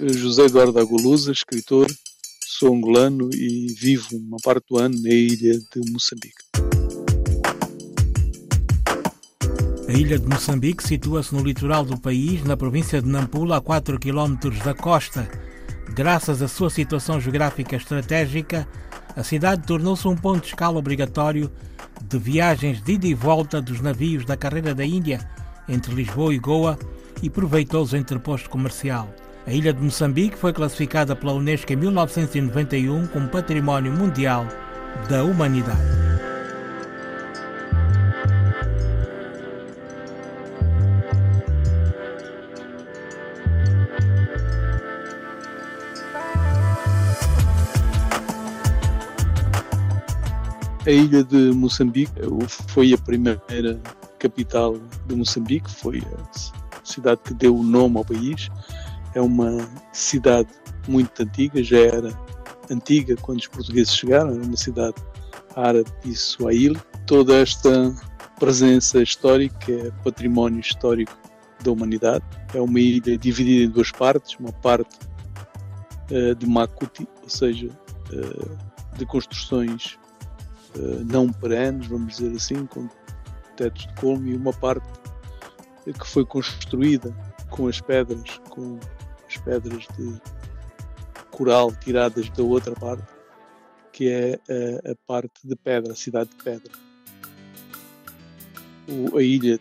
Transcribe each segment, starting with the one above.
José Eduardo Agulusa, escritor, sou angolano e vivo uma parte do ano na ilha de Moçambique. A ilha de Moçambique situa-se no litoral do país, na província de Nampula, a 4 km da costa. Graças à sua situação geográfica estratégica, a cidade tornou-se um ponto de escala obrigatório de viagens de ida e volta dos navios da carreira da Índia entre Lisboa e Goa e proveitoso entreposto comercial. A ilha de Moçambique foi classificada pela Unesco em 1991 como Património Mundial da Humanidade. A ilha de Moçambique foi a primeira capital de Moçambique, foi a cidade que deu o nome ao país. É uma cidade muito antiga, já era antiga quando os portugueses chegaram, era uma cidade árabe e suaíli. Toda esta presença histórica é património histórico da humanidade. É uma ilha dividida em duas partes, uma parte uh, de Makuti, ou seja, uh, de construções eh, não perenes, vamos dizer assim, com tetos de colme e uma parte que foi construída com as pedras, com pedras de coral tiradas da outra parte, que é a, a parte de pedra, a cidade de pedra. O, a ilha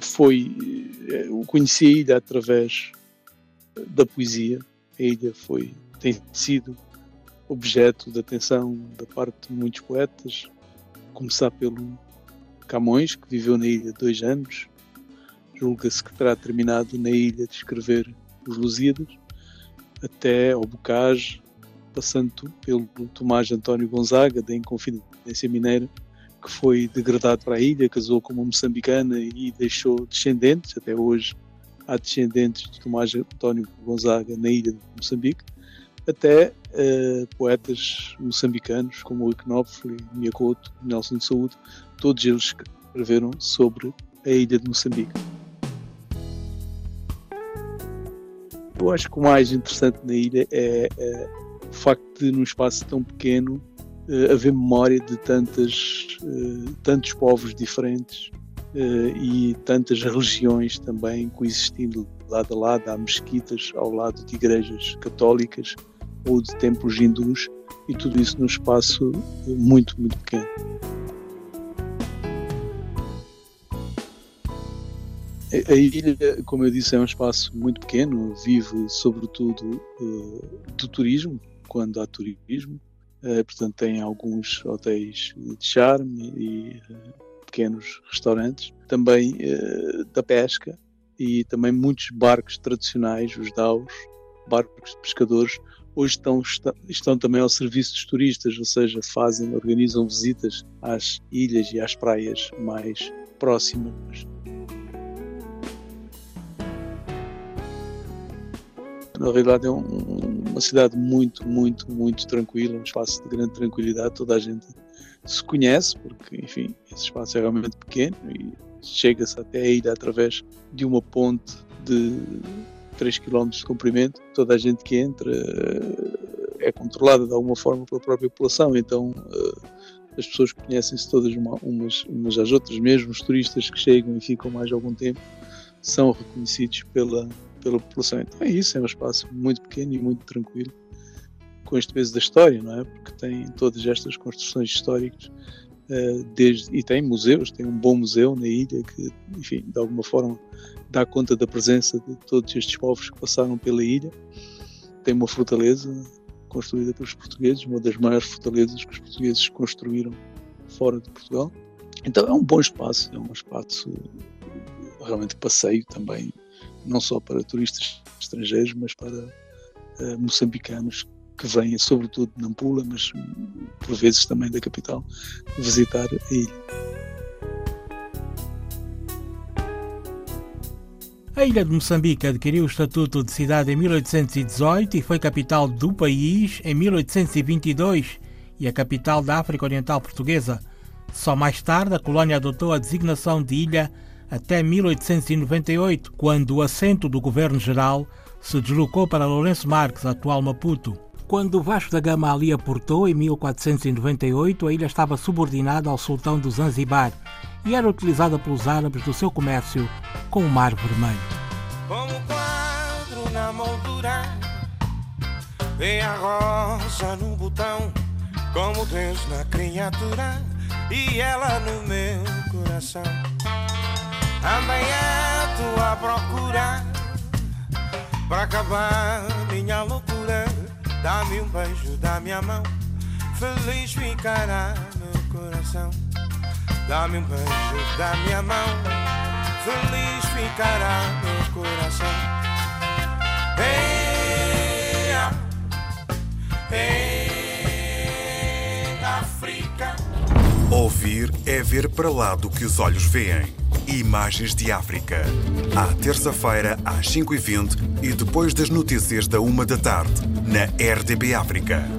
foi. Eu conheci a ilha através da poesia. A ilha foi, tem sido objeto de atenção da parte de muitos poetas, começar pelo Camões, que viveu na ilha dois anos, julga-se que terá terminado na ilha de escrever os Lusíadas, até ao Bocage, passando pelo Tomás António Gonzaga, da Inconfidência Mineira, que foi degradado para a ilha, casou com uma moçambicana e deixou descendentes, até hoje há descendentes de Tomás António Gonzaga na ilha de Moçambique, até uh, poetas moçambicanos como o Knopfler, Miyakoto, Nelson de Saúde, todos eles escreveram sobre a ilha de Moçambique. Eu acho que o mais interessante na ilha é, é o facto de, num espaço tão pequeno, uh, haver memória de tantas, uh, tantos povos diferentes uh, e tantas religiões também coexistindo lado a lado. Há mesquitas ao lado de igrejas católicas ou de templos hindus e tudo isso num espaço muito, muito pequeno. A ilha, como eu disse, é um espaço muito pequeno, vive sobretudo uh, do turismo, quando há turismo, uh, portanto tem alguns hotéis de charme e uh, pequenos restaurantes, também da pesca e também muitos barcos tradicionais, os daus, barcos de pescadores, hoje estão, estão também ao serviço dos turistas, ou seja, fazem, organizam visitas às ilhas e às praias mais próximas. Na realidade é um, uma cidade muito, muito, muito tranquila, um espaço de grande tranquilidade, toda a gente se conhece, porque, enfim, esse espaço é realmente pequeno e chega-se até a ilha através de uma ponte de 3 km de comprimento, toda a gente que entra eh, é controlada de alguma forma pela própria população, então eh, as pessoas conhecem-se todas uma, umas, umas às outras, mesmo os turistas que chegam e ficam mais algum tempo são reconhecidos pela, pela população. Então é isso, é um espaço muito pequeno e muito tranquilo, com este peso da história, não é? Porque tem todas estas construções históricas eh, desde, e tem museus, tem um bom museu na ilha que, enfim, de alguma forma dá conta da presença de todos estes povos que passaram pela ilha. Tem uma fortaleza construída pelos portugueses, uma das maiores fortalezas que os portugueses construíram fora de Portugal. Então é um bom espaço, é um espaço realmente passeio também, não só para turistas estrangeiros, mas para uh, moçambicanos que vêm, sobretudo de Nampula, mas por vezes também da capital, visitar a ilha. A ilha de Moçambique adquiriu o estatuto de cidade em 1818 e foi capital do país em 1822 e a capital da África Oriental Portuguesa. Só mais tarde a colónia adotou a designação de ilha até 1898, quando o assento do governo geral se deslocou para Lourenço Marques, atual Maputo. Quando Vasco da Gama ali aportou, em 1498, a ilha estava subordinada ao sultão do Zanzibar e era utilizada pelos árabes do seu comércio com o Mar Vermelho. Como quadro na moldura, vem a rosa no botão, como Deus na criatura e ela no meu coração. Andei à tua procura para acabar minha loucura. Dá-me um beijo, dá-me a mão, feliz ficará meu coração. Dá-me um beijo, dá-me a mão, feliz ficará meu coração. Ei, ah, ei, África. Ouvir é ver para lá do que os olhos veem. Imagens de África. À terça-feira, às 5h20 e depois das notícias da 1 da tarde, na RDB África.